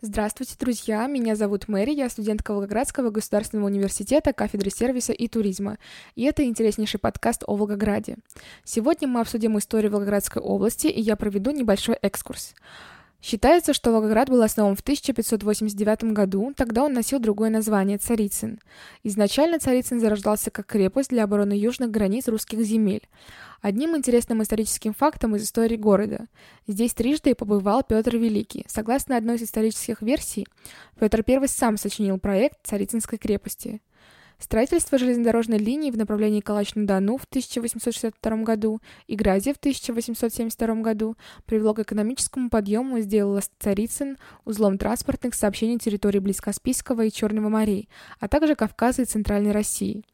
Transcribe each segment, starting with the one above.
Здравствуйте, друзья! Меня зовут Мэри, я студентка Волгоградского государственного университета кафедры сервиса и туризма, и это интереснейший подкаст о Волгограде. Сегодня мы обсудим историю Волгоградской области, и я проведу небольшой экскурс. Считается, что Волгоград был основан в 1589 году, тогда он носил другое название – Царицын. Изначально Царицын зарождался как крепость для обороны южных границ русских земель. Одним интересным историческим фактом из истории города. Здесь трижды побывал Петр Великий. Согласно одной из исторических версий, Петр I сам сочинил проект Царицынской крепости. Строительство железнодорожной линии в направлении Калач-на-Дону в 1862 году и Гразе в 1872 году привело к экономическому подъему и сделало Царицын узлом транспортных сообщений территории Близкоспийского и Черного морей, а также Кавказа и Центральной России.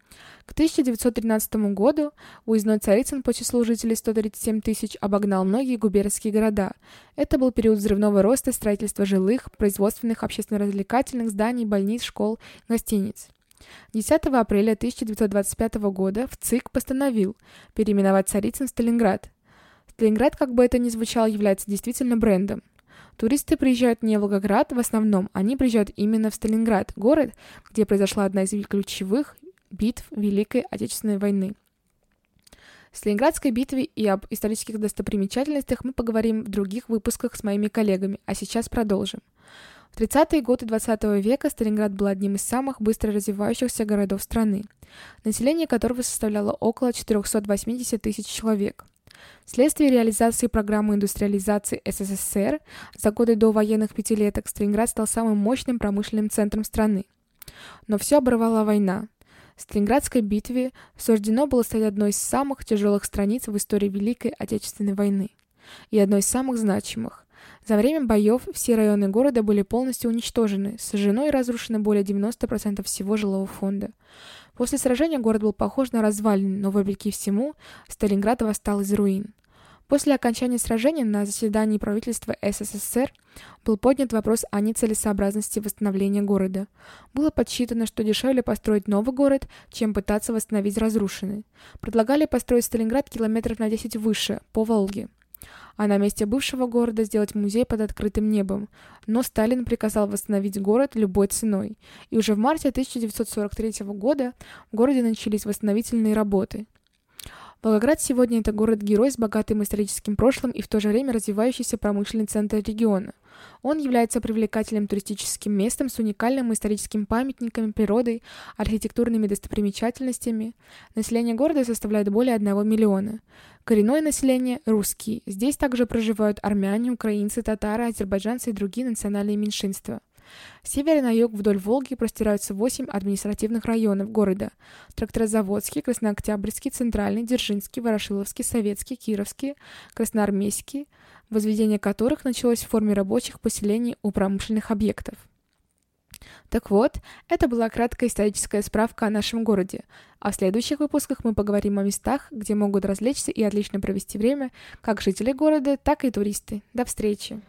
К 1913 году уездной Царицын по числу жителей 137 тысяч обогнал многие губернские города. Это был период взрывного роста строительства жилых, производственных, общественно-развлекательных зданий, больниц, школ, гостиниц. 10 апреля 1925 года в ЦИК постановил переименовать Царицын в Сталинград. Сталинград, как бы это ни звучало, является действительно брендом. Туристы приезжают не в Волгоград в основном, они приезжают именно в Сталинград, город, где произошла одна из ключевых битв Великой Отечественной войны. В Сталинградской битве и об исторических достопримечательностях мы поговорим в других выпусках с моими коллегами, а сейчас продолжим. В 30-е годы 20 века Сталинград был одним из самых быстро развивающихся городов страны, население которого составляло около 480 тысяч человек. Вследствие реализации программы индустриализации СССР за годы до военных пятилеток Сталинград стал самым мощным промышленным центром страны. Но все оборвала война. В Сталинградской битве суждено было стать одной из самых тяжелых страниц в истории Великой Отечественной войны и одной из самых значимых. За время боев все районы города были полностью уничтожены, сожжено и разрушено более 90% всего жилого фонда. После сражения город был похож на развалины, но вопреки всему Сталинград восстал из руин. После окончания сражения на заседании правительства СССР был поднят вопрос о нецелесообразности восстановления города. Было подсчитано, что дешевле построить новый город, чем пытаться восстановить разрушенный. Предлагали построить Сталинград километров на 10 выше, по Волге а на месте бывшего города сделать музей под открытым небом. Но Сталин приказал восстановить город любой ценой, и уже в марте 1943 года в городе начались восстановительные работы. Волгоград сегодня это город-герой с богатым историческим прошлым и в то же время развивающийся промышленный центр региона. Он является привлекательным туристическим местом с уникальным историческим памятниками, природой, архитектурными достопримечательностями. Население города составляет более 1 миллиона. Коренное население – русские. Здесь также проживают армяне, украинцы, татары, азербайджанцы и другие национальные меньшинства. С севера на юг вдоль Волги простираются восемь административных районов города. Тракторозаводский, Краснооктябрьский, Центральный, Дзержинский, Ворошиловский, Советский, Кировский, Красноармейский, возведение которых началось в форме рабочих поселений у промышленных объектов. Так вот, это была краткая историческая справка о нашем городе. А в следующих выпусках мы поговорим о местах, где могут развлечься и отлично провести время как жители города, так и туристы. До встречи!